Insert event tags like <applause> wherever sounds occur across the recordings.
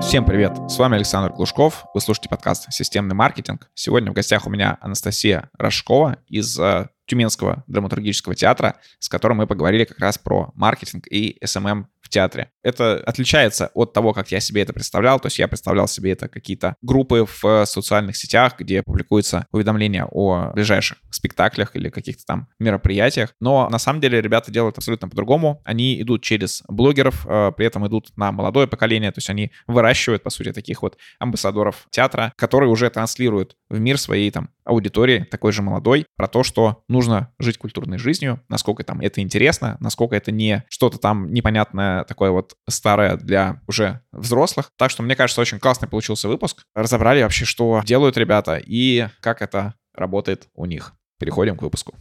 Всем привет! С вами Александр Глушков. Вы слушаете подкаст «Системный маркетинг». Сегодня в гостях у меня Анастасия Рожкова из э, Тюменского драматургического театра, с которым мы поговорили как раз про маркетинг и SMM театре. Это отличается от того, как я себе это представлял. То есть я представлял себе это какие-то группы в социальных сетях, где публикуются уведомления о ближайших спектаклях или каких-то там мероприятиях. Но на самом деле ребята делают абсолютно по-другому. Они идут через блогеров, э, при этом идут на молодое поколение. То есть они выращивают, по сути, таких вот амбассадоров театра, которые уже транслируют в мир своей там аудитории, такой же молодой, про то, что нужно жить культурной жизнью, насколько там это интересно, насколько это не что-то там непонятное такое вот старое для уже взрослых. Так что, мне кажется, очень классный получился выпуск. Разобрали вообще, что делают ребята и как это работает у них. Переходим к выпуску.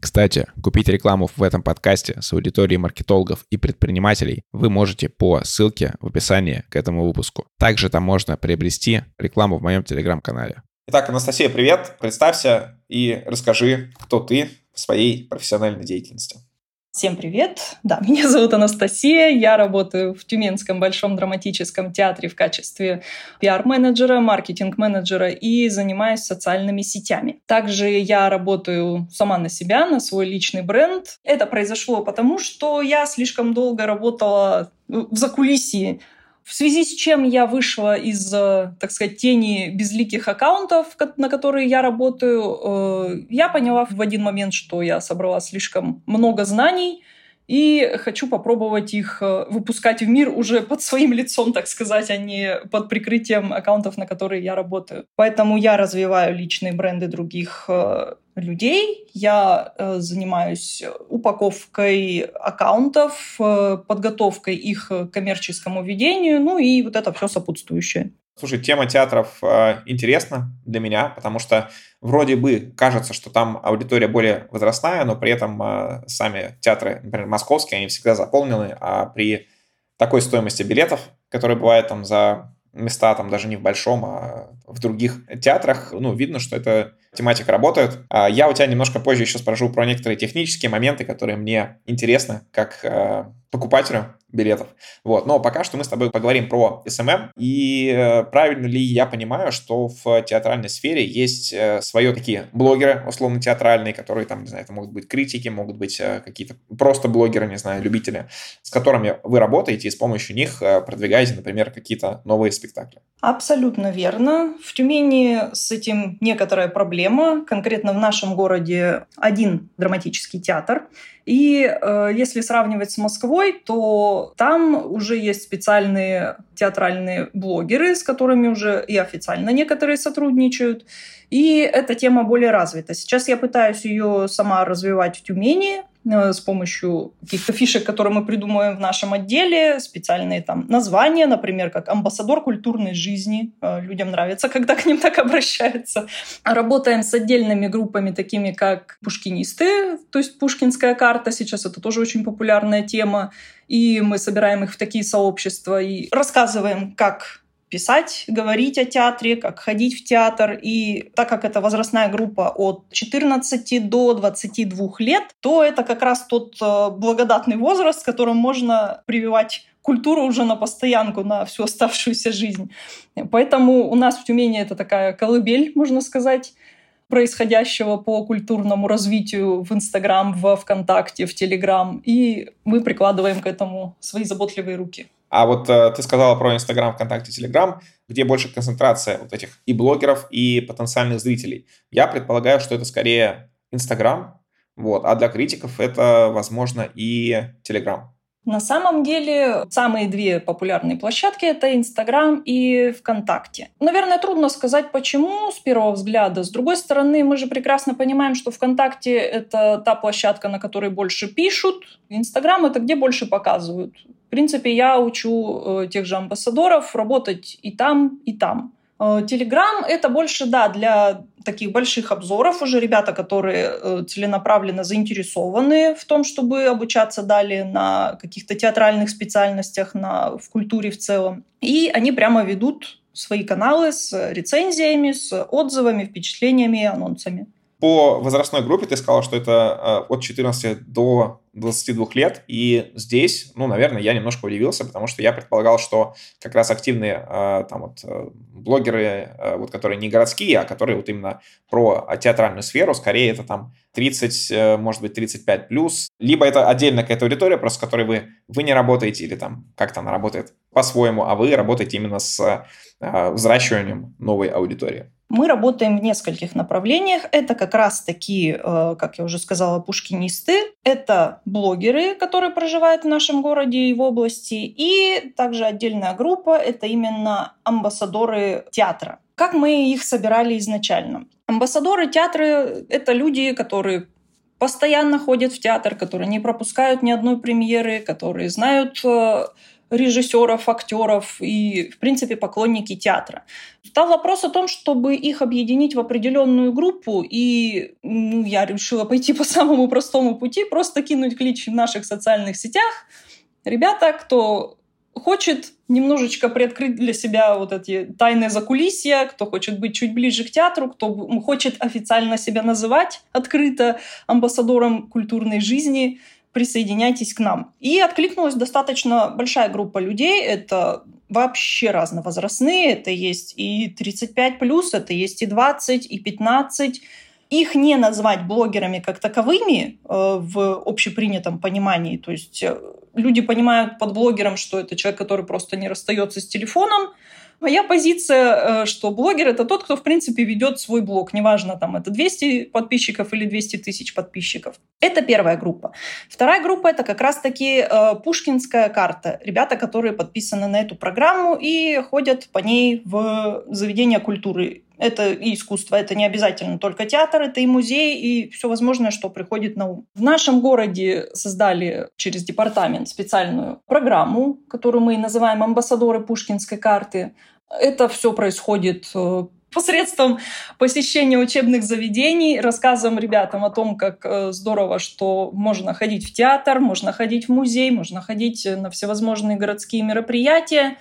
Кстати, купить рекламу в этом подкасте с аудиторией маркетологов и предпринимателей вы можете по ссылке в описании к этому выпуску. Также там можно приобрести рекламу в моем телеграм-канале. Итак, Анастасия, привет. Представься и расскажи, кто ты в своей профессиональной деятельности. Всем привет! Да, <laughs> меня зовут Анастасия, я работаю в Тюменском Большом драматическом театре в качестве пиар-менеджера, маркетинг-менеджера и занимаюсь социальными сетями. Также я работаю сама на себя, на свой личный бренд. Это произошло потому, что я слишком долго работала в закулисье в связи с чем я вышла из, э, так сказать, тени безликих аккаунтов, на которые я работаю, э, я поняла в один момент, что я собрала слишком много знаний, и хочу попробовать их э, выпускать в мир уже под своим лицом, так сказать, а не под прикрытием аккаунтов, на которые я работаю. Поэтому я развиваю личные бренды других э, людей. Я э, занимаюсь упаковкой аккаунтов, подготовкой их к коммерческому ведению, ну и вот это все сопутствующее. Слушай, тема театров э, интересна для меня, потому что вроде бы кажется, что там аудитория более возрастная, но при этом э, сами театры, например, московские, они всегда заполнены, а при такой стоимости билетов, которые бывают там за места там даже не в большом, а в других театрах, ну, видно, что эта тематика работает. А я у тебя немножко позже еще спрошу про некоторые технические моменты, которые мне интересны как э, покупателю билетов. Вот. Но пока что мы с тобой поговорим про SMM. И э, правильно ли я понимаю, что в театральной сфере есть э, свое такие блогеры, условно театральные, которые там, не знаю, это могут быть критики, могут быть э, какие-то просто блогеры, не знаю, любители, с которыми вы работаете и с помощью них продвигаете, например, какие-то новые спектакли. Абсолютно верно. В Тюмени с этим некоторая проблема. Конкретно в нашем городе один драматический театр. И э, если сравнивать с Москвой, то там уже есть специальные театральные блогеры, с которыми уже и официально некоторые сотрудничают. И эта тема более развита. Сейчас я пытаюсь ее сама развивать в Тюмени, с помощью каких-то фишек, которые мы придумываем в нашем отделе, специальные там названия, например, как амбассадор культурной жизни. Э, людям нравится, когда к ним так обращаются. Работаем с отдельными группами, такими как пушкинисты, то есть пушкинская карта, сейчас это тоже очень популярная тема. И мы собираем их в такие сообщества и рассказываем, как писать, говорить о театре, как ходить в театр. И так как это возрастная группа от 14 до 22 лет, то это как раз тот э, благодатный возраст, в котором можно прививать культуру уже на постоянку, на всю оставшуюся жизнь. Поэтому у нас в Тюмени это такая колыбель, можно сказать, происходящего по культурному развитию в Инстаграм, в ВКонтакте, в Телеграм. И мы прикладываем к этому свои заботливые руки. А вот э, ты сказала про Инстаграм, ВКонтакте, Телеграм, где больше концентрация вот этих и блогеров, и потенциальных зрителей. Я предполагаю, что это скорее Инстаграм, вот, а для критиков это, возможно, и Телеграм. На самом деле, самые две популярные площадки — это Инстаграм и ВКонтакте. Наверное, трудно сказать, почему с первого взгляда. С другой стороны, мы же прекрасно понимаем, что ВКонтакте — это та площадка, на которой больше пишут. Инстаграм — это где больше показывают. Принципе, я учу э, тех же амбассадоров работать и там, и там. Телеграм — это больше, да, для таких больших обзоров уже ребята, которые э, целенаправленно заинтересованы в том, чтобы обучаться далее на каких-то театральных специальностях, на, в культуре в целом. И они прямо ведут свои каналы с рецензиями, с отзывами, впечатлениями анонсами. По возрастной группе ты сказал, что это от 14 до 22 лет, и здесь, ну, наверное, я немножко удивился, потому что я предполагал, что как раз активные э, там вот э, блогеры, э, вот которые не городские, а которые вот именно про театральную сферу, скорее это там 30, может быть, 35 плюс, либо это отдельная какая-то аудитория, просто с которой вы, вы не работаете, или там как-то она работает по-своему, а вы работаете именно с взращиванием новой аудитории. Мы работаем в нескольких направлениях. Это как раз таки, э, как я уже сказала, пушкинисты. Это блогеры, которые проживают в нашем городе и в области. И также отдельная группа — это именно амбассадоры театра. Как мы их собирали изначально? Амбассадоры театра — это люди, которые постоянно ходят в театр, которые не пропускают ни одной премьеры, которые знают э, режиссеров, актеров и, в принципе, поклонники театра. Стал вопрос о том, чтобы их объединить в определенную группу, и ну, я решила пойти по самому простому пути, просто кинуть клич в наших социальных сетях. Ребята, кто хочет немножечко приоткрыть для себя вот эти тайные закулисья, кто хочет быть чуть ближе к театру, кто хочет официально себя называть открыто амбассадором культурной жизни, присоединяйтесь к нам. И откликнулась достаточно большая группа людей. Это вообще разновозрастные. Это есть и 35 плюс, это есть и 20, и 15. Их не назвать блогерами как таковыми э, в общепринятом понимании. То есть э, люди понимают под блогером, что это человек, который просто не расстается с телефоном, Моя позиция, э, что блогер — это тот, кто, в принципе, ведет свой блог. Неважно, там, это 200 подписчиков или 200 тысяч подписчиков. Это первая группа. Вторая группа — это как раз-таки э, пушкинская карта. Ребята, которые подписаны на эту программу и ходят по ней в заведения культуры. Это и искусство, это не обязательно только театр, это и музей, и все возможное, что приходит на ум. В нашем городе создали через департамент специальную программу, которую мы называем «Амбассадоры Пушкинской карты». Это все происходит э, посредством посещения учебных заведений, рассказом ребятам о том, как э, здорово, что можно ходить в театр, можно ходить в музей, можно ходить на всевозможные городские мероприятия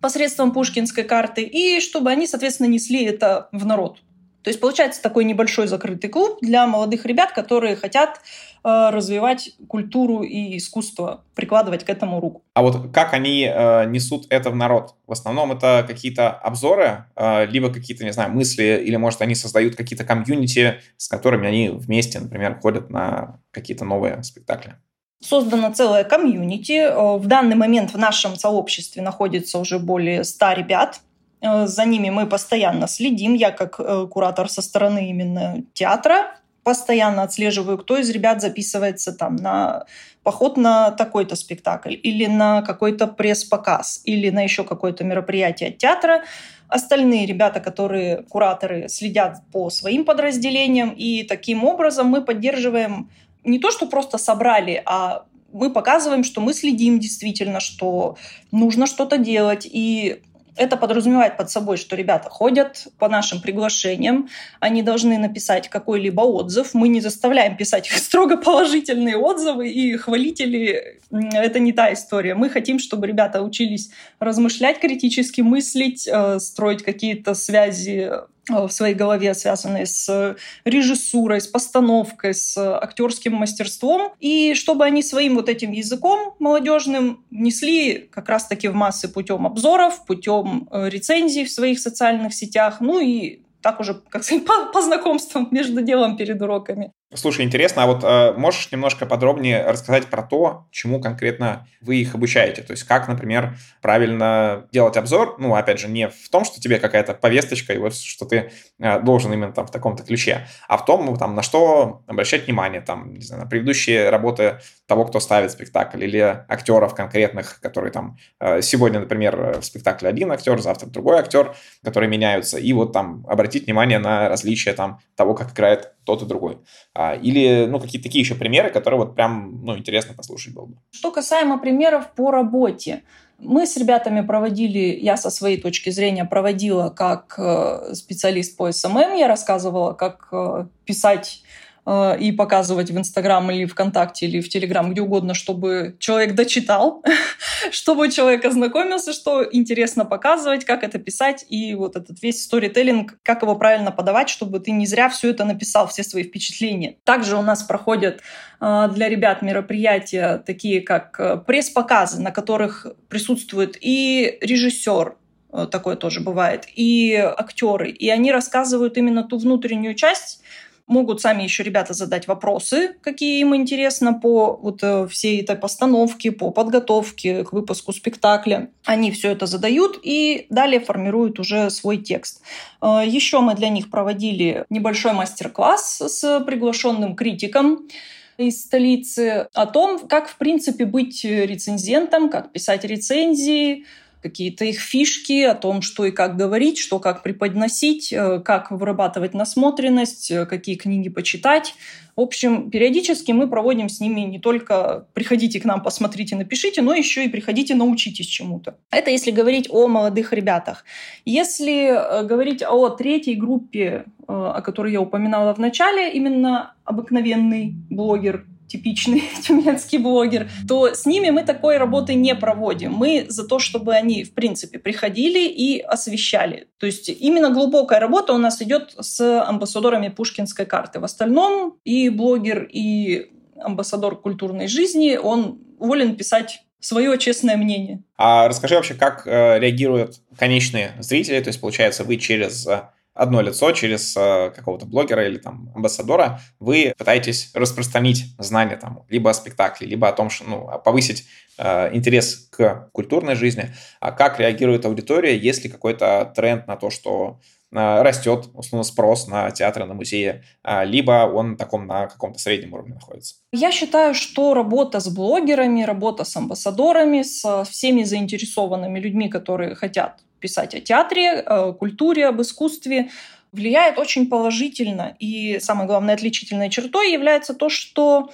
посредством пушкинской карты, и чтобы они, соответственно, несли это в народ. То есть получается такой небольшой закрытый клуб для молодых ребят, которые хотят э, развивать культуру и искусство, прикладывать к этому руку. А вот как они э, несут это в народ? В основном это какие-то обзоры, э, либо какие-то, не знаю, мысли, или, может, они создают какие-то комьюнити, с которыми они вместе, например, ходят на какие-то новые спектакли? Создана целая комьюнити. Э, в данный момент в нашем сообществе находится уже более 100 ребят, Э, за ними мы постоянно следим. Я как э, куратор со стороны именно театра постоянно отслеживаю, кто из ребят записывается там на поход на такой-то спектакль или на какой-то пресс-показ или на еще какое-то мероприятие театра. Остальные ребята, которые кураторы, следят по своим подразделениям, и таким образом мы поддерживаем не то, что просто собрали, а мы показываем, что мы следим действительно, что нужно что-то делать. И это подразумевает под собой, что ребята ходят по нашим приглашениям, они должны написать какой-либо отзыв. Мы не заставляем писать <laughs> строго положительные отзывы и хвалители. Это не та история. Мы хотим, чтобы ребята учились размышлять критически, мыслить, э, строить какие-то связи в своей голове, связанные с режиссурой, с постановкой, с актерским мастерством, и чтобы они своим вот этим языком молодежным несли как раз-таки в массы путем обзоров, путем э, рецензий в своих социальных сетях, ну и так уже, как сказать, <laughs> по, по знакомствам между делом перед уроками. Слушай, интересно, а вот э, можешь немножко подробнее рассказать про то, чему конкретно вы их обучаете? То есть как, например, правильно делать обзор? Ну, опять же, не в том, что тебе какая-то повесточка, и вот что ты э, должен именно там в таком-то ключе, а в том, там, на что обращать внимание, там, не знаю, на предыдущие работы того, кто ставит спектакль, или актеров конкретных, которые там э, сегодня, например, в спектакле один актер, завтра другой актер, которые меняются, и вот там обратить внимание на различия там того, как играет тот и другой. А, или, ну, какие-то такие еще примеры, которые вот прям, ну, интересно послушать было бы. Что касаемо примеров по работе. Мы с ребятами проводили, я со своей точки зрения проводила как э, специалист по SMM, я рассказывала, как э, писать и показывать в Инстаграм или ВКонтакте или в Телеграм, где угодно, чтобы человек дочитал, <laughs> чтобы человек ознакомился, что интересно показывать, как это писать, и вот этот весь сторителлинг, как его правильно подавать, чтобы ты не зря все это написал, все свои впечатления. Также у нас проходят э, для ребят мероприятия, такие как э, пресс-показы, на которых присутствует и режиссер, Э, такое тоже бывает, и актеры. И они рассказывают именно ту внутреннюю часть, могут сами еще ребята задать вопросы, какие им интересно по вот э, всей этой постановке, по подготовке к выпуску спектакля. Они все это задают и далее формируют уже свой текст. Э, еще мы для них проводили небольшой мастер-класс с приглашенным критиком из столицы о том, как, в принципе, быть рецензентом, как писать рецензии, какие-то их фишки о том, что и как говорить, что как преподносить, э, как вырабатывать насмотренность, э, какие книги почитать. В общем, периодически мы проводим с ними не только «приходите к нам, посмотрите, напишите», но еще и «приходите, научитесь чему-то». Это если говорить о молодых ребятах. Если э, говорить о третьей группе, о которой я упоминала в начале, именно обыкновенный блогер, типичный <laughs> тюменский блогер, то с ними мы такой работы не проводим. Мы за то, чтобы они, в принципе, приходили и освещали. То есть именно глубокая работа у нас идет с амбассадорами Пушкинской карты. В остальном и блогер, и амбассадор культурной жизни, он волен писать свое честное мнение. А расскажи вообще, как э, реагируют конечные зрители, то есть, получается, вы через э, одно лицо через э, какого-то блогера или там амбассадора, вы пытаетесь распространить знания там либо о спектакле, либо о том, что ну, повысить э, интерес к культурной жизни. А как реагирует аудитория, если какой-то тренд на то, что э, растет, условно, спрос на театры, на музеи, э, либо он таком на каком-то среднем уровне находится? Я считаю, что работа с блогерами, работа с амбассадорами, с всеми заинтересованными людьми, которые хотят писать о театре, о культуре, об искусстве, влияет очень положительно. И самой главной отличительной чертой является то, что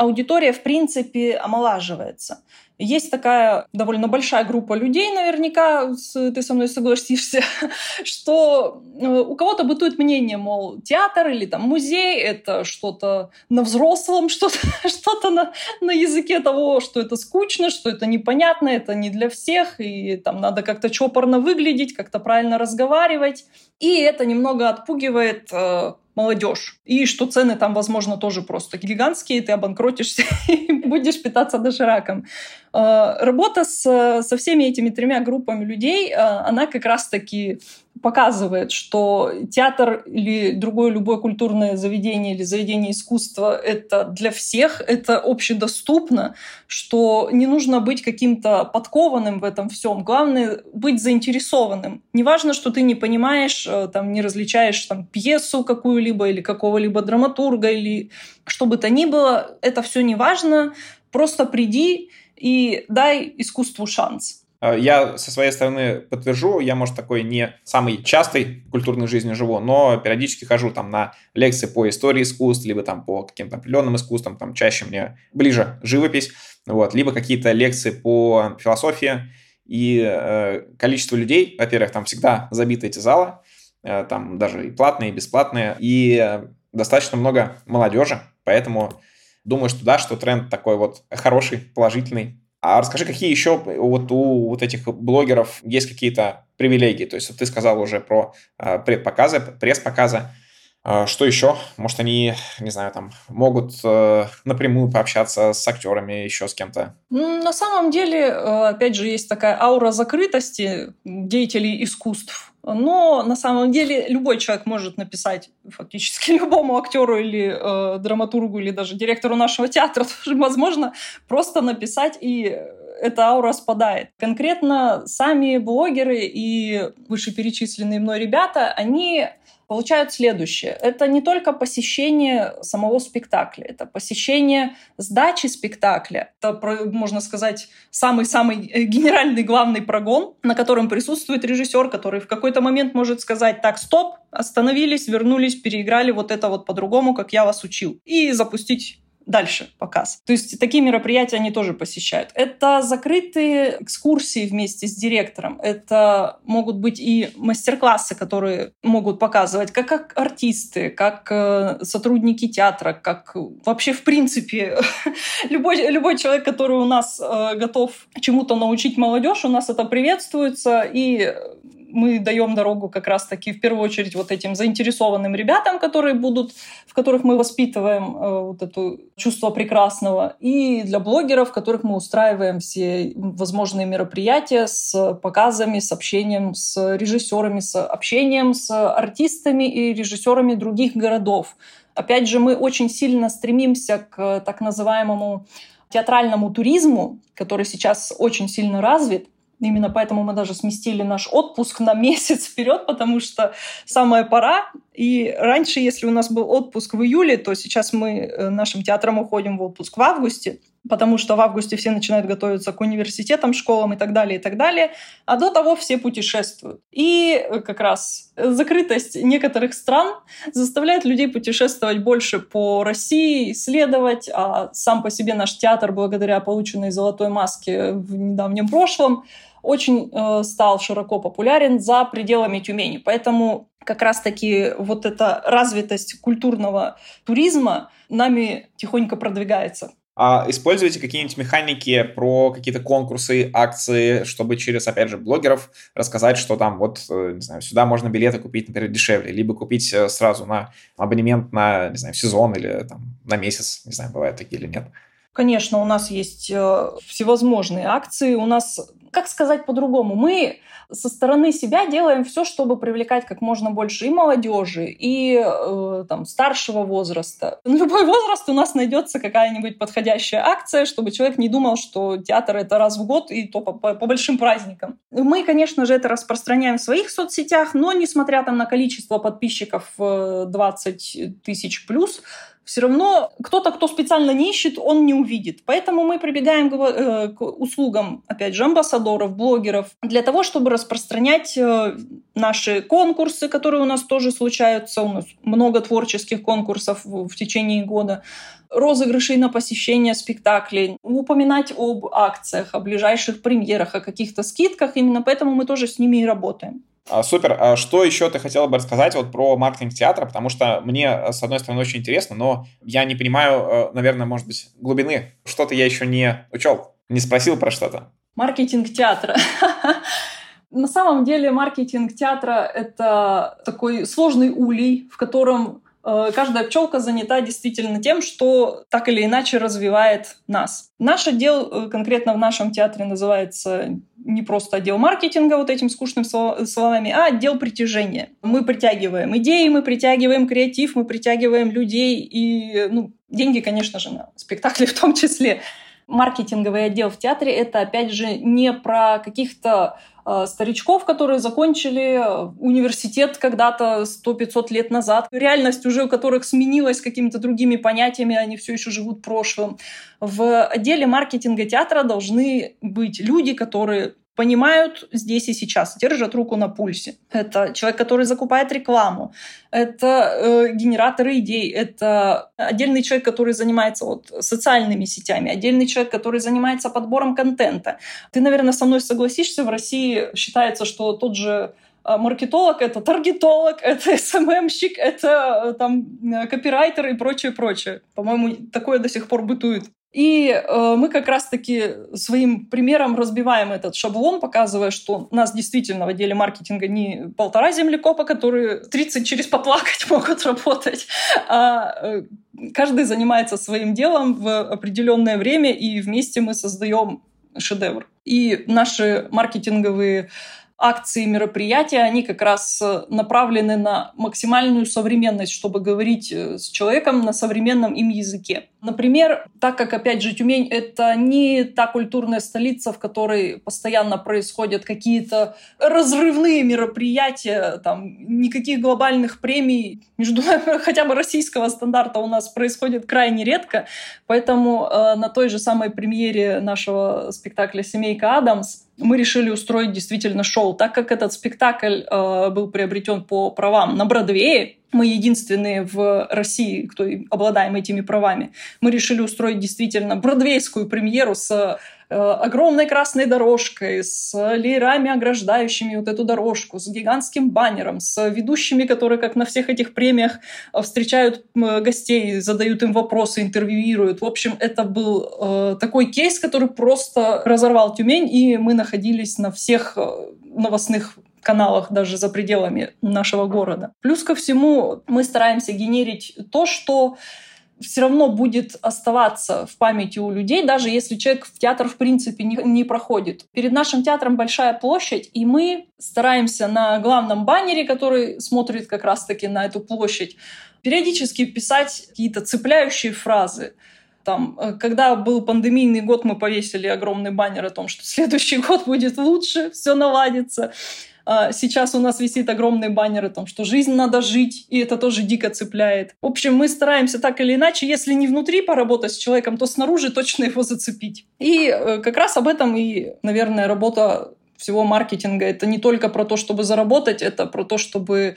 аудитория, в принципе, омолаживается. Есть такая довольно большая группа людей, наверняка ты со мной согласишься, <laughs> что э, у кого-то бытует мнение, мол, театр или там музей — это что-то на взрослом, <laughs> что-то что на, на языке того, что это скучно, что это непонятно, это не для всех, и там надо как-то чопорно выглядеть, как-то правильно разговаривать. И это немного отпугивает э, молодежь. И что цены там, возможно, тоже просто гигантские, ты обанкротишься <laughs> и будешь питаться дошираком. Э, работа с, со всеми этими тремя группами людей, э, она как раз-таки показывает, что театр или другое любое культурное заведение или заведение искусства — это для всех, это общедоступно, что не нужно быть каким-то подкованным в этом всем. Главное — быть заинтересованным. Неважно, что ты не понимаешь, э, там, не различаешь там, пьесу какую-либо или какого-либо драматурга или что бы то ни было, это все не важно. Просто приди и дай искусству шанс. Э, я со своей стороны подтвержу, я, может, такой не самый частый в культурной жизни живу, но периодически хожу там на лекции по истории искусств, либо там по каким-то определенным искусствам, там чаще мне ближе живопись, вот, либо какие-то лекции по философии, и э, количество людей, во-первых, там всегда забиты эти залы, э, там даже и платные, и бесплатные, и э, достаточно много молодежи, поэтому думаю, что да, что тренд такой вот хороший, положительный, а расскажи, какие еще вот у вот этих блогеров есть какие-то привилегии? То есть вот ты сказал уже про э, предпоказы, пресс-показы. Э, что еще? Может, они, не знаю, там могут э, напрямую пообщаться с актерами, еще с кем-то? На самом деле, э, опять же, есть такая аура закрытости деятелей искусств. Но на самом деле любой человек может написать фактически <laughs> любому актеру или э, драматургу или даже директору нашего театра. <laughs> Тоже возможно просто написать и эта аура спадает. Конкретно сами блогеры и вышеперечисленные мной ребята, они получают следующее. Это не только посещение самого спектакля, это посещение сдачи спектакля. Это, можно сказать, самый-самый э, генеральный главный прогон, на котором присутствует режиссер, который в какой-то момент может сказать «так, стоп», остановились, вернулись, переиграли вот это вот по-другому, как я вас учил, и запустить дальше показ. То есть такие мероприятия они тоже посещают. Это закрытые экскурсии вместе с директором. Это могут быть и мастер-классы, которые могут показывать, как, как артисты, как э, сотрудники театра, как вообще в принципе <laughs> любой, любой человек, который у нас э, готов чему-то научить молодежь, у нас это приветствуется, и мы даем дорогу как раз-таки в первую очередь вот этим заинтересованным ребятам, которые будут, в которых мы воспитываем э, вот это чувство прекрасного, и для блогеров, в которых мы устраиваем все возможные мероприятия с показами, с общением с режиссерами, с общением с артистами и режиссерами других городов. Опять же, мы очень сильно стремимся к так называемому театральному туризму, который сейчас очень сильно развит. Именно поэтому мы даже сместили наш отпуск на месяц <laughs> вперед, потому что самая пора. И раньше, если у нас был отпуск в июле, то сейчас мы э, нашим театром уходим в отпуск в августе потому что в августе все начинают готовиться к университетам, школам и так далее, и так далее, а до того все путешествуют. И э, как раз закрытость некоторых стран заставляет людей путешествовать больше по России, исследовать, а сам по себе наш театр, благодаря полученной золотой маске в недавнем прошлом, очень э, стал широко популярен за пределами Тюмени. Поэтому как раз-таки вот эта развитость культурного туризма нами тихонько продвигается. А используете какие-нибудь механики про какие-то конкурсы, акции, чтобы через, опять же, блогеров рассказать, что там вот, э, не знаю, сюда можно билеты купить, например, дешевле, либо купить э, сразу на абонемент на, не знаю, сезон или там на месяц, не знаю, бывают такие или нет. Конечно, у нас есть э, всевозможные акции. У нас, как сказать по-другому, мы со стороны себя делаем все, чтобы привлекать как можно больше и молодежи, и э, там, старшего возраста. На любой возраст у нас найдется какая-нибудь подходящая акция, чтобы человек не думал, что театр это раз в год и то по, по, по большим праздникам. Мы, конечно же, это распространяем в своих соцсетях, но несмотря там на количество подписчиков 20 э, тысяч плюс, все равно кто-то, кто специально не ищет, он не увидит. Поэтому мы прибегаем к, э, услугам, опять же, амбассадоров, блогеров, для того, чтобы распространять э, наши конкурсы, которые у нас тоже случаются. У нас много творческих конкурсов в течение года розыгрышей на посещение спектаклей, упоминать об акциях, о ближайших премьерах, о каких-то скидках. Именно поэтому мы тоже с ними и работаем. А, супер. А что еще ты хотела бы рассказать вот про маркетинг театра? Потому что мне, с одной стороны, очень интересно, но я не понимаю, э, наверное, может быть, глубины. Что-то я еще не учел, не спросил про что-то. Маркетинг театра. <laughs> На самом деле маркетинг театра — это такой сложный улей, в котором Э, каждая пчелка занята действительно тем, что так или иначе развивает нас. Наш отдел э, конкретно в нашем театре называется не просто отдел маркетинга вот этим скучным словами, а отдел притяжения. Мы притягиваем идеи, мы притягиваем креатив, мы притягиваем людей и ну, деньги, конечно же, на спектакли <laughs> в том числе маркетинговый отдел в театре это, опять же, не про каких-то э, старичков, которые закончили э, университет когда-то 100-500 лет назад. Реальность уже у которых сменилась какими-то другими понятиями, они все еще живут прошлым. В отделе маркетинга театра должны быть люди, которые понимают здесь и сейчас, держат руку на пульсе. Это человек, который закупает рекламу, это э, генераторы идей, это отдельный человек, который занимается вот, социальными сетями, отдельный человек, который занимается подбором контента. Ты, наверное, со мной согласишься, в России считается, что тот же э, маркетолог, это таргетолог, <laughs> это СММщик, это э, там э, копирайтер и прочее, прочее. По-моему, такое до сих пор бытует. И э, мы как раз-таки своим примером разбиваем этот шаблон, показывая, что нас действительно в отделе маркетинга не полтора землекопа, которые 30 через поплакать <laughs> могут работать, а э, каждый занимается своим делом в определенное время, и вместе мы создаем шедевр. И наши маркетинговые акции, мероприятия, они как раз э, направлены на максимальную современность, чтобы говорить э, с человеком на современном им языке. Например, так как, опять же, Тюмень — это не та культурная столица, в которой постоянно происходят какие-то разрывные мероприятия, там, никаких глобальных премий между <laughs> хотя бы российского стандарта у нас происходит крайне редко, поэтому э, на той же самой премьере нашего спектакля «Семейка Адамс» мы решили устроить действительно шоу. Так как этот спектакль э, был приобретен по правам на Бродвее, Мы единственные в России, кто обладаем этими правами. Мы решили устроить действительно бродвейскую премьеру с э, огромной красной дорожкой, с леерами, ограждающими вот эту дорожку, с гигантским баннером, с ведущими, которые, как на всех этих премиях, э, встречают гостей, задают им вопросы, интервьюируют. В общем, это был э, такой кейс, который просто разорвал Тюмень, и мы находились на всех э, новостных каналах даже за пределами нашего города. Плюс ко всему мы стараемся генерить то, что все равно будет оставаться в памяти у людей, даже если человек в театр в принципе не, не проходит. Перед нашим театром большая площадь, и мы стараемся на главном баннере, который смотрит как раз-таки на эту площадь, периодически писать какие-то цепляющие фразы. Там, э, когда был пандемийный год, мы повесили огромный баннер о том, что следующий <laughs> год будет лучше, все наладится. А, сейчас у нас висит огромный баннер о том, что жизнь надо жить, и это тоже дико цепляет. В общем, мы стараемся так или иначе, если не внутри поработать с человеком, то снаружи точно его зацепить. И э, как раз об этом и, наверное, работа всего маркетинга. Это не только про то, чтобы заработать, это про то, чтобы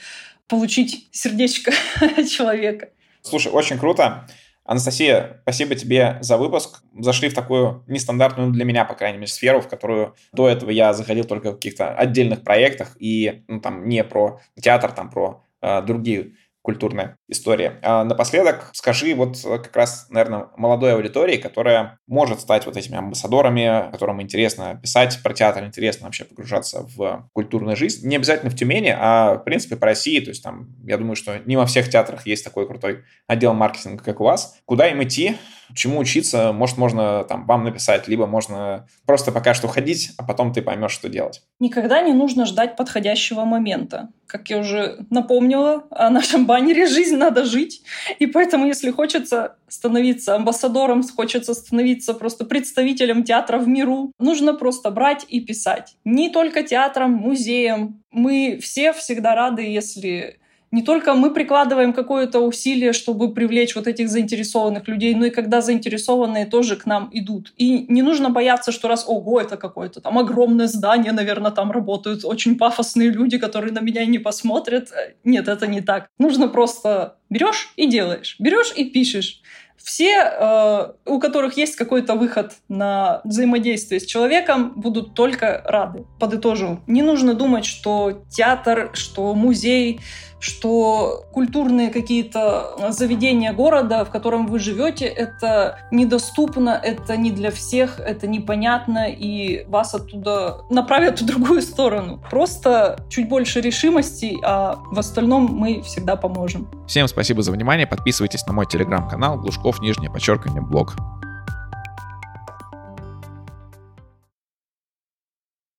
получить сердечко <laughs> человека. Слушай, очень круто. Анастасия, спасибо тебе за выпуск. Зашли в такую нестандартную для меня, по крайней мере, сферу, в которую до этого я заходил только в каких-то отдельных проектах и ну, там не про театр, там про э, другие культурная история. А напоследок скажи вот э, как раз, наверное, молодой аудитории, которая может стать вот этими амбассадорами, которым интересно писать про театр, интересно вообще погружаться в культурную жизнь. Не обязательно в Тюмени, а в принципе по России. То есть там, я думаю, что не во всех театрах есть такой крутой отдел маркетинга, как у вас. Куда им идти? чему учиться, может, можно там вам написать, либо можно просто пока что ходить, а потом ты поймешь, что делать. Никогда не нужно ждать подходящего момента. Как я уже напомнила о нашем баннере «Жизнь надо жить», и поэтому, если хочется становиться амбассадором, хочется становиться просто представителем театра в миру, нужно просто брать и писать. Не только театром, музеем. Мы все всегда рады, если не только мы прикладываем какое-то усилие, чтобы привлечь вот этих заинтересованных людей, но и когда заинтересованные тоже к нам идут. И не нужно бояться, что раз, ого, это какое-то там огромное здание, наверное, там работают очень пафосные люди, которые на меня не посмотрят. Нет, это не так. Нужно просто берешь и делаешь, берешь и пишешь все, э, у которых есть какой-то выход на взаимодействие с человеком, будут только рады. Подытожу. Не нужно думать, что театр, что музей, что культурные какие-то заведения города, в котором вы живете, это недоступно, это не для всех, это непонятно, и вас оттуда направят в другую сторону. Просто чуть больше решимости, а в остальном мы всегда поможем. Всем спасибо за внимание. Подписывайтесь на мой телеграм-канал Глушков, нижнее подчеркивание, блог.